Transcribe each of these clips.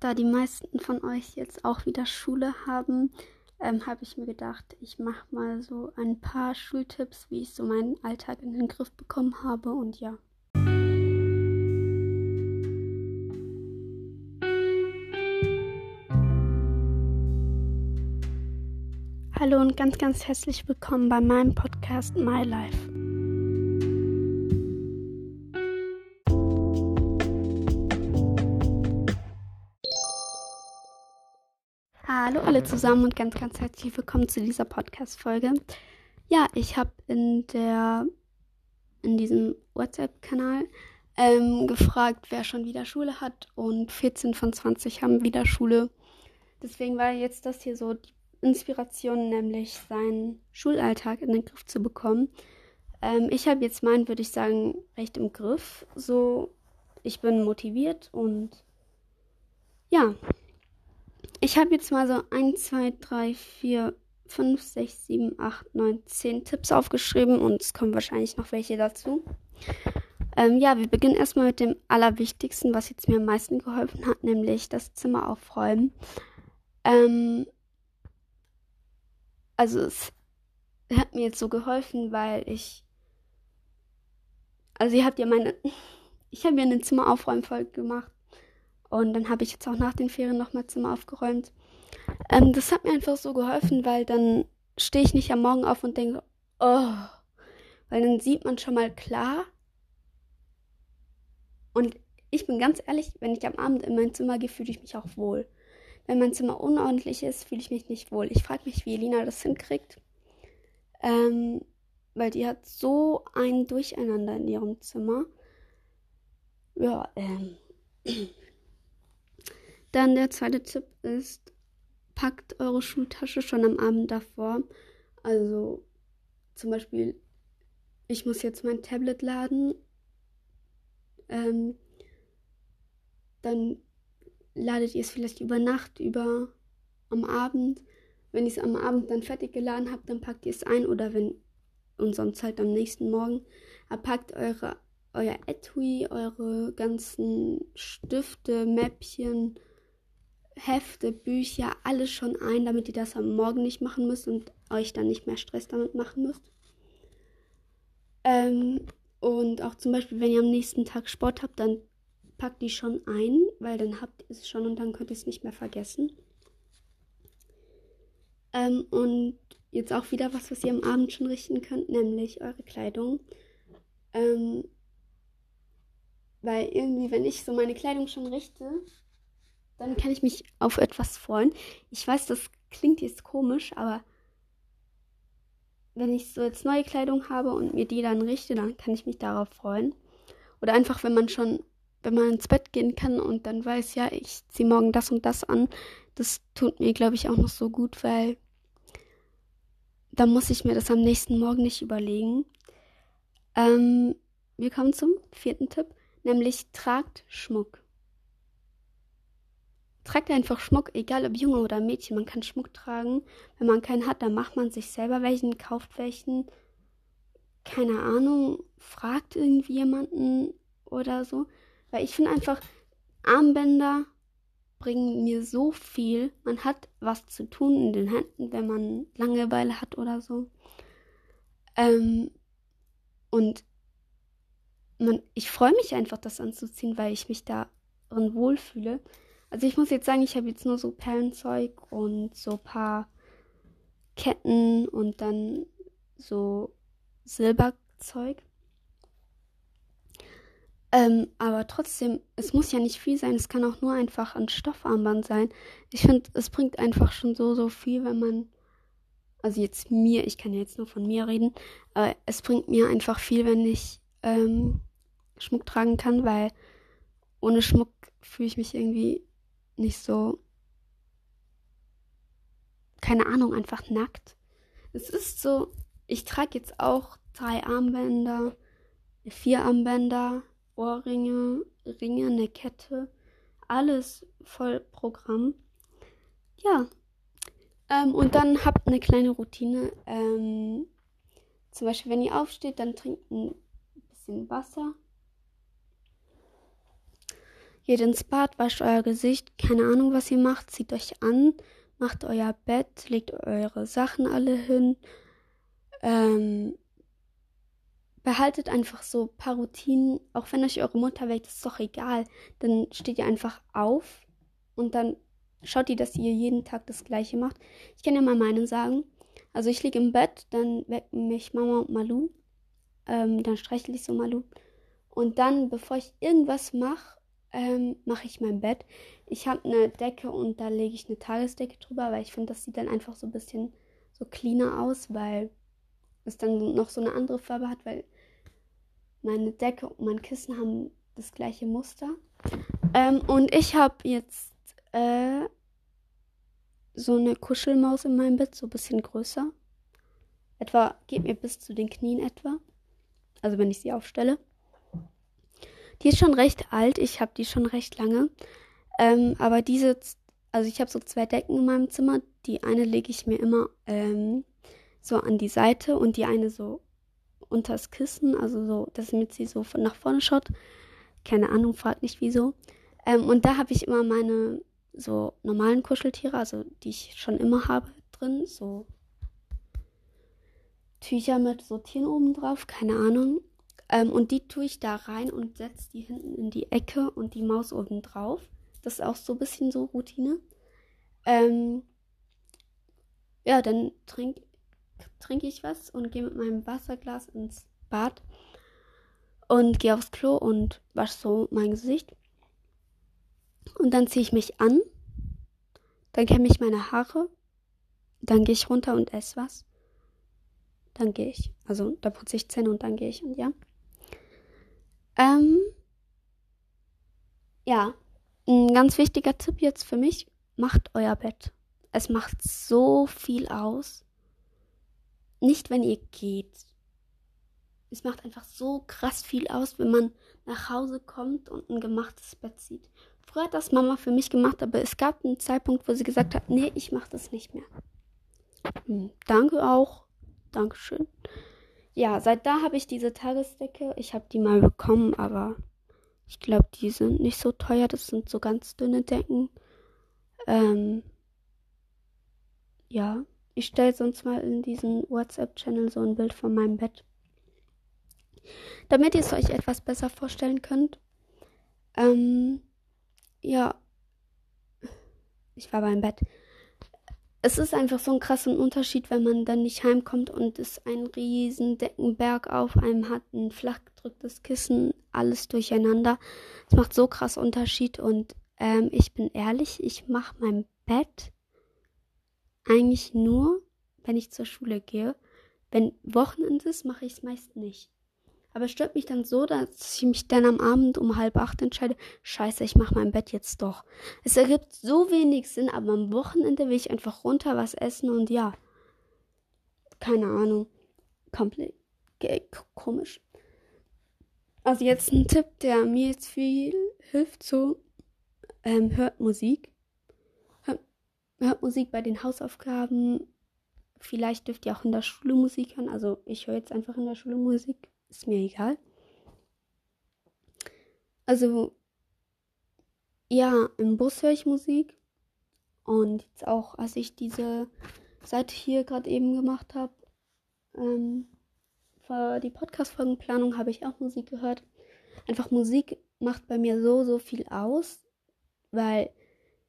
da die meisten von euch jetzt auch wieder Schule haben, ähm, habe ich mir gedacht, ich mache mal so ein paar Schultipps, wie ich so meinen Alltag in den Griff bekommen habe und ja. Hallo und ganz, ganz herzlich willkommen bei meinem Podcast My Life. Hallo alle zusammen und ganz, ganz herzlich willkommen zu dieser Podcast-Folge. Ja, ich habe in der in diesem WhatsApp-Kanal ähm, gefragt, wer schon wieder Schule hat und 14 von 20 haben wieder Schule. Deswegen war jetzt das hier so die Inspiration, nämlich seinen Schulalltag in den Griff zu bekommen. Ähm, ich habe jetzt meinen, würde ich sagen, recht im Griff. So, ich bin motiviert und ja, ich habe jetzt mal so 1, 2, 3, 4, 5, 6, 7, 8, 9, 10 Tipps aufgeschrieben und es kommen wahrscheinlich noch welche dazu. Ähm, ja, wir beginnen erstmal mit dem Allerwichtigsten, was jetzt mir am meisten geholfen hat, nämlich das Zimmer aufräumen. Ähm, also es hat mir jetzt so geholfen, weil ich. Also ihr habt ja meine. Ich habe ja eine Zimmeraufräumfolge gemacht. Und dann habe ich jetzt auch nach den Ferien nochmal Zimmer aufgeräumt. Ähm, das hat mir einfach so geholfen, weil dann stehe ich nicht am Morgen auf und denke, oh, weil dann sieht man schon mal klar. Und ich bin ganz ehrlich, wenn ich am Abend in mein Zimmer gehe, fühle ich mich auch wohl. Wenn mein Zimmer unordentlich ist, fühle ich mich nicht wohl. Ich frage mich, wie Elina das hinkriegt. Ähm, weil die hat so ein Durcheinander in ihrem Zimmer. Ja, ähm. Dann der zweite Tipp ist, packt eure Schultasche schon am Abend davor. Also zum Beispiel, ich muss jetzt mein Tablet laden. Ähm, dann ladet ihr es vielleicht über Nacht, über am Abend. Wenn ihr es am Abend dann fertig geladen habt, dann packt ihr es ein oder wenn und sonst halt am nächsten Morgen. Packt eure, euer Etui, eure ganzen Stifte, Mäppchen, Hefte, Bücher, alles schon ein, damit ihr das am Morgen nicht machen müsst und euch dann nicht mehr Stress damit machen müsst. Ähm, und auch zum Beispiel, wenn ihr am nächsten Tag Sport habt, dann packt die schon ein, weil dann habt ihr es schon und dann könnt ihr es nicht mehr vergessen. Ähm, und jetzt auch wieder was, was ihr am Abend schon richten könnt, nämlich eure Kleidung. Ähm, weil irgendwie, wenn ich so meine Kleidung schon richte, dann kann ich mich auf etwas freuen. Ich weiß, das klingt jetzt komisch, aber wenn ich so jetzt neue Kleidung habe und mir die dann richte, dann kann ich mich darauf freuen. Oder einfach, wenn man schon, wenn man ins Bett gehen kann und dann weiß, ja, ich ziehe morgen das und das an, das tut mir, glaube ich, auch noch so gut, weil dann muss ich mir das am nächsten Morgen nicht überlegen. Ähm, wir kommen zum vierten Tipp, nämlich tragt Schmuck. Tragt einfach Schmuck, egal ob Junge oder Mädchen. Man kann Schmuck tragen. Wenn man keinen hat, dann macht man sich selber welchen, kauft welchen. Keine Ahnung, fragt irgendwie jemanden oder so. Weil ich finde einfach, Armbänder bringen mir so viel. Man hat was zu tun in den Händen, wenn man Langeweile hat oder so. Ähm, und man, ich freue mich einfach, das anzuziehen, weil ich mich darin wohlfühle. Also ich muss jetzt sagen, ich habe jetzt nur so Perlenzeug und so ein paar Ketten und dann so Silberzeug. Ähm, aber trotzdem, es muss ja nicht viel sein. Es kann auch nur einfach ein Stoffarmband sein. Ich finde, es bringt einfach schon so, so viel, wenn man. Also jetzt mir, ich kann ja jetzt nur von mir reden, aber es bringt mir einfach viel, wenn ich ähm, Schmuck tragen kann, weil ohne Schmuck fühle ich mich irgendwie nicht so, keine Ahnung, einfach nackt. Es ist so, ich trage jetzt auch drei Armbänder, vier Armbänder, Ohrringe, Ringe, eine Kette, alles voll Programm. Ja. Ähm, und dann habt eine kleine Routine. Ähm, zum Beispiel, wenn ihr aufsteht, dann trinkt ein bisschen Wasser geht ins Bad, wascht euer Gesicht, keine Ahnung, was ihr macht, zieht euch an, macht euer Bett, legt eure Sachen alle hin. Ähm, behaltet einfach so ein paar Routinen, auch wenn euch eure Mutter weckt, ist doch egal. Dann steht ihr einfach auf und dann schaut ihr, dass ihr jeden Tag das gleiche macht. Ich kann ja mal meinen sagen. Also ich liege im Bett, dann wecken mich Mama und Malu. Ähm, dann streichle ich so Malu. Und dann, bevor ich irgendwas mache, ähm, mache ich mein Bett. Ich habe eine Decke und da lege ich eine Tagesdecke drüber, weil ich finde, das sieht dann einfach so ein bisschen so cleaner aus, weil es dann noch so eine andere Farbe hat, weil meine Decke und mein Kissen haben das gleiche Muster. Ähm, und ich habe jetzt äh, so eine Kuschelmaus in meinem Bett, so ein bisschen größer. Etwa, geht mir bis zu den Knien etwa. Also wenn ich sie aufstelle. Die ist schon recht alt, ich habe die schon recht lange. Ähm, aber diese, also ich habe so zwei Decken in meinem Zimmer. Die eine lege ich mir immer ähm, so an die Seite und die eine so unters Kissen, also so, damit sie so nach vorne schaut. Keine Ahnung, fragt nicht wieso. Ähm, und da habe ich immer meine so normalen Kuscheltiere, also die ich schon immer habe drin, so Tücher mit so Tieren oben drauf, keine Ahnung. Ähm, und die tue ich da rein und setze die hinten in die Ecke und die Maus oben drauf. Das ist auch so ein bisschen so Routine. Ähm, ja, dann trinke trink ich was und gehe mit meinem Wasserglas ins Bad und gehe aufs Klo und wasche so mein Gesicht. Und dann ziehe ich mich an, dann kämme ich meine Haare, dann gehe ich runter und esse was. Dann gehe ich. Also da putze ich Zähne und dann gehe ich und ja. Ähm, ja, ein ganz wichtiger Tipp jetzt für mich, macht euer Bett. Es macht so viel aus. Nicht, wenn ihr geht. Es macht einfach so krass viel aus, wenn man nach Hause kommt und ein gemachtes Bett sieht. Früher hat das Mama für mich gemacht, aber es gab einen Zeitpunkt, wo sie gesagt hat, nee, ich mache das nicht mehr. Hm, danke auch. Dankeschön ja, seit da habe ich diese Tagesdecke. Ich habe die mal bekommen, aber ich glaube, die sind nicht so teuer. Das sind so ganz dünne Decken. Ähm, ja, ich stelle sonst mal in diesen WhatsApp-Channel so ein Bild von meinem Bett. Damit ihr es euch etwas besser vorstellen könnt. Ähm, ja, ich war beim Bett es ist einfach so ein krasser Unterschied, wenn man dann nicht heimkommt und es ein riesen Deckenberg auf einem hat, ein flach gedrücktes Kissen, alles durcheinander. Es macht so krass Unterschied und ähm, ich bin ehrlich, ich mache mein Bett eigentlich nur, wenn ich zur Schule gehe. Wenn Wochenende ist, mache ich es meist nicht. Aber es stört mich dann so, dass ich mich dann am Abend um halb acht entscheide, scheiße, ich mache mein Bett jetzt doch. Es ergibt so wenig Sinn, aber am Wochenende will ich einfach runter was essen und ja. Keine Ahnung. Komplett komisch. Also jetzt ein Tipp, der mir jetzt viel hilft, so ähm, hört Musik. Hört, hört Musik bei den Hausaufgaben. Vielleicht dürft ihr auch in der Schule Musik hören. Also ich höre jetzt einfach in der Schule Musik ist mir egal. Also, ja, im Bus höre ich Musik. Und jetzt auch, als ich diese Seite hier gerade eben gemacht habe, ähm, für die Podcast-Folgenplanung habe ich auch Musik gehört. Einfach Musik macht bei mir so, so viel aus, weil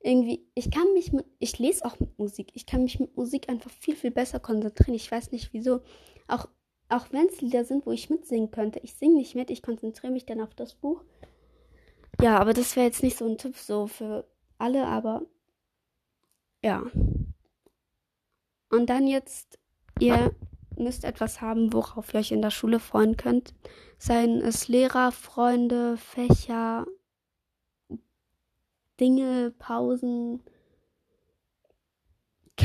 irgendwie, ich kann mich mit, ich lese auch mit Musik, ich kann mich mit Musik einfach viel, viel besser konzentrieren. Ich weiß nicht wieso. Auch auch wenn es Lieder sind, wo ich mitsingen könnte. Ich singe nicht mit, ich konzentriere mich dann auf das Buch. Ja, aber das wäre jetzt nicht so ein Tipp so für alle, aber ja. Und dann jetzt, ihr müsst etwas haben, worauf ihr euch in der Schule freuen könnt. Seien es Lehrer, Freunde, Fächer, Dinge, Pausen,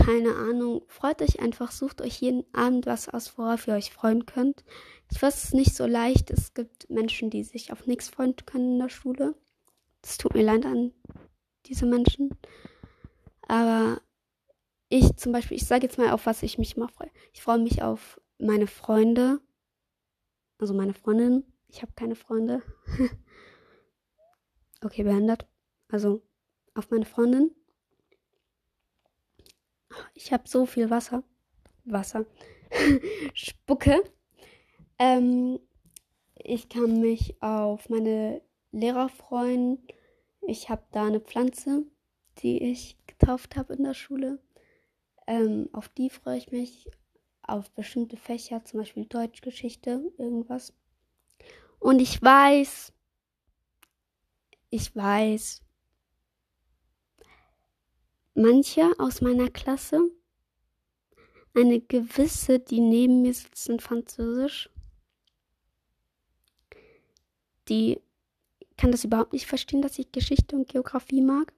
keine Ahnung. Freut euch einfach, sucht euch jeden Abend was aus, worauf ihr euch freuen könnt. Ich weiß, es ist nicht so leicht. Es gibt Menschen, die sich auf nichts freuen können in der Schule. Es tut mir leid an diese Menschen. Aber ich zum Beispiel, ich sage jetzt mal, auf was ich mich immer freue. Ich freue mich auf meine Freunde. Also meine Freundin. Ich habe keine Freunde. okay, behindert. Also auf meine Freundin. Ich habe so viel Wasser. Wasser. Spucke. Ähm, ich kann mich auf meine Lehrer freuen. Ich habe da eine Pflanze, die ich getauft habe in der Schule. Ähm, auf die freue ich mich. Auf bestimmte Fächer, zum Beispiel Deutschgeschichte, irgendwas. Und ich weiß, ich weiß, manche aus meiner Klasse, eine gewisse, die neben mir sitzt in Französisch, die kann das überhaupt nicht verstehen, dass ich Geschichte und Geografie mag.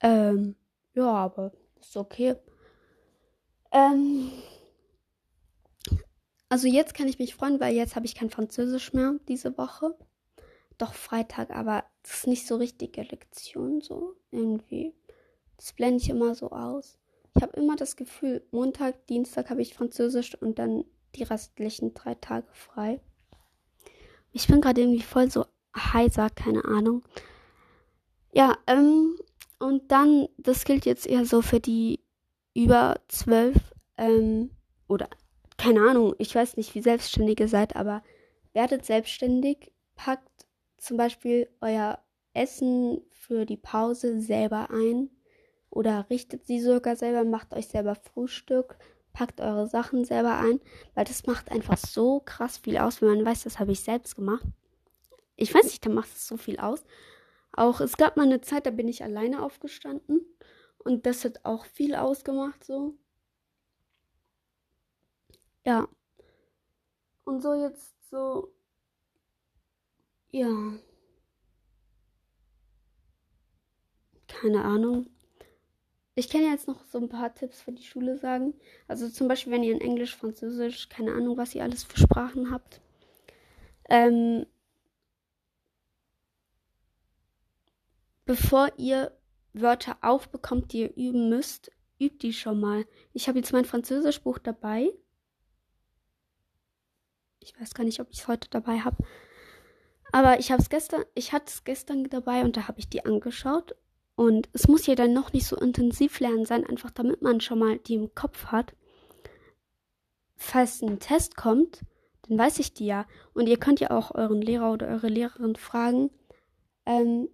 Ähm, ja, aber ist okay. Ähm, also jetzt kann ich mich freuen, weil jetzt habe ich kein Französisch mehr diese Woche. Doch Freitag, aber das ist nicht so richtige Lektion, so irgendwie. Das blende ich immer so aus. Ich habe immer das Gefühl, Montag, Dienstag habe ich Französisch und dann die restlichen drei Tage frei. Ich bin gerade irgendwie voll so heiser, keine Ahnung. Ja, ähm, und dann, das gilt jetzt eher so für die über zwölf, ähm, oder keine Ahnung, ich weiß nicht, wie selbstständig ihr seid, aber werdet selbstständig, packt zum Beispiel euer Essen für die Pause selber ein oder richtet sie sogar selber, macht euch selber Frühstück, packt eure Sachen selber ein, weil das macht einfach so krass viel aus, wenn man weiß, das habe ich selbst gemacht. Ich weiß nicht, da macht es so viel aus. Auch es gab mal eine Zeit, da bin ich alleine aufgestanden und das hat auch viel ausgemacht so. Ja. Und so jetzt so ja. Keine Ahnung. Ich kann jetzt noch so ein paar Tipps für die Schule sagen. Also zum Beispiel, wenn ihr in Englisch, Französisch, keine Ahnung, was ihr alles für Sprachen habt. Ähm, bevor ihr Wörter aufbekommt, die ihr üben müsst, übt die schon mal. Ich habe jetzt mein Französischbuch dabei. Ich weiß gar nicht, ob ich es heute dabei habe. Aber ich habe es gestern, ich hatte es gestern dabei und da habe ich die angeschaut und es muss ja dann noch nicht so intensiv lernen sein, einfach damit man schon mal die im Kopf hat. Falls ein Test kommt, dann weiß ich die ja. Und ihr könnt ja auch euren Lehrer oder eure Lehrerin fragen. Ähm,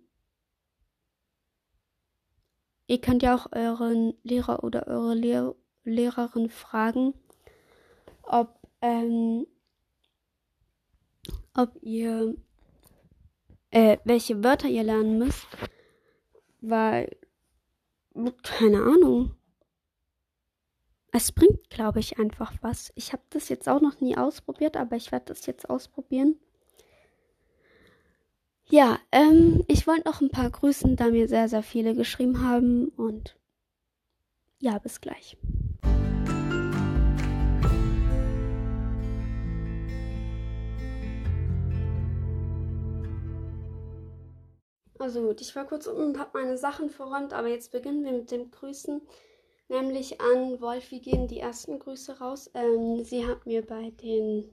ihr könnt ja auch euren Lehrer oder eure Lehr Lehrerin fragen, ob, ähm, ob ihr, äh, welche Wörter ihr lernen müsst. Weil, keine Ahnung. Es bringt, glaube ich, einfach was. Ich habe das jetzt auch noch nie ausprobiert, aber ich werde das jetzt ausprobieren. Ja, ähm, ich wollte noch ein paar grüßen, da mir sehr, sehr viele geschrieben haben. Und ja, bis gleich. Also gut, ich war kurz unten und habe meine Sachen verräumt, aber jetzt beginnen wir mit dem Grüßen. Nämlich an Wolfi gehen die ersten Grüße raus. Ähm, sie hat mir bei den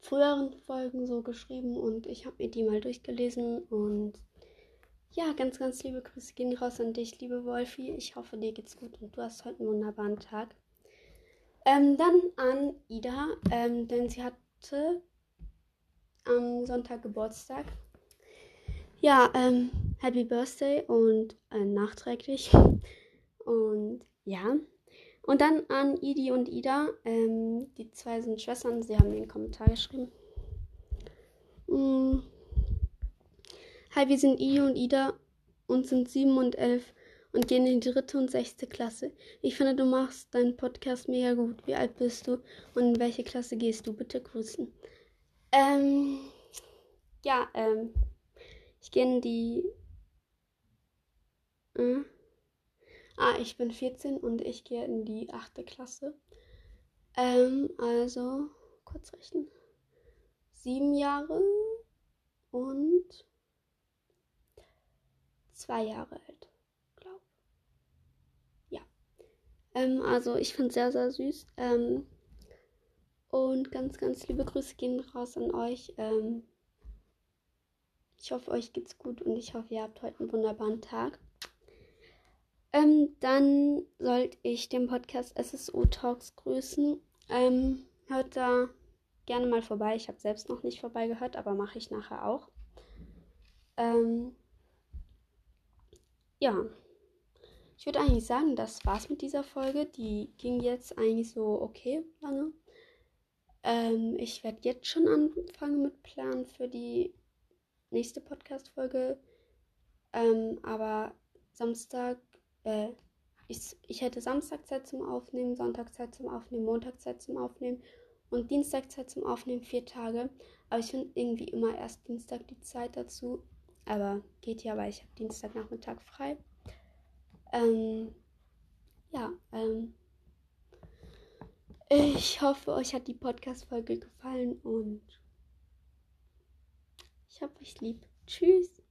früheren Folgen so geschrieben und ich habe mir die mal durchgelesen und ja, ganz, ganz liebe Grüße gehen raus an dich, liebe Wolfi. Ich hoffe, dir geht's gut und du hast heute einen wunderbaren Tag. Ähm, dann an Ida, ähm, denn sie hatte am Sonntag Geburtstag ja, ähm, Happy Birthday und äh, nachträglich. Und ja. Und dann an Idi und Ida. Ähm, die zwei sind Schwestern. Sie haben einen Kommentar geschrieben. Mm. Hi, wir sind Idi und Ida und sind sieben und elf und gehen in die dritte und sechste Klasse. Ich finde, du machst deinen Podcast mega gut. Wie alt bist du und in welche Klasse gehst du? Bitte grüßen. Ähm, ja, ähm, ich gehe in die. Äh, ah, ich bin 14 und ich gehe in die 8. Klasse. Ähm, also, kurz rechnen. Sieben Jahre und zwei Jahre alt, glaube Ja. Ähm, also ich finde es sehr, sehr süß. Ähm, und ganz, ganz liebe Grüße gehen raus an euch. Ähm, Ich hoffe, euch geht's gut und ich hoffe, ihr habt heute einen wunderbaren Tag. Ähm, dann sollte ich den Podcast SSO Talks grüßen. Ähm, hört da gerne mal vorbei. Ich habe selbst noch nicht vorbeigehört, aber mache ich nachher auch. Ähm, ja. Ich würde eigentlich sagen, das war's mit dieser Folge. Die ging jetzt eigentlich so okay lange. Ähm, ich werde jetzt schon anfangen mit Planen für die nächste Podcast-Folge. Ähm, aber Samstag, äh, ich, ich hätte Samstag Zeit zum Aufnehmen, Sonntag Zeit zum Aufnehmen, Montag Zeit zum Aufnehmen und Dienstag Zeit zum Aufnehmen, vier Tage. Aber ich finde irgendwie immer erst Dienstag die Zeit dazu. Aber geht ja, weil ich habe Dienstagnachmittag frei. Ähm, ja, ähm, ich hoffe, euch hat die Podcast-Folge gefallen und ich habe euch lieb. Tschüss.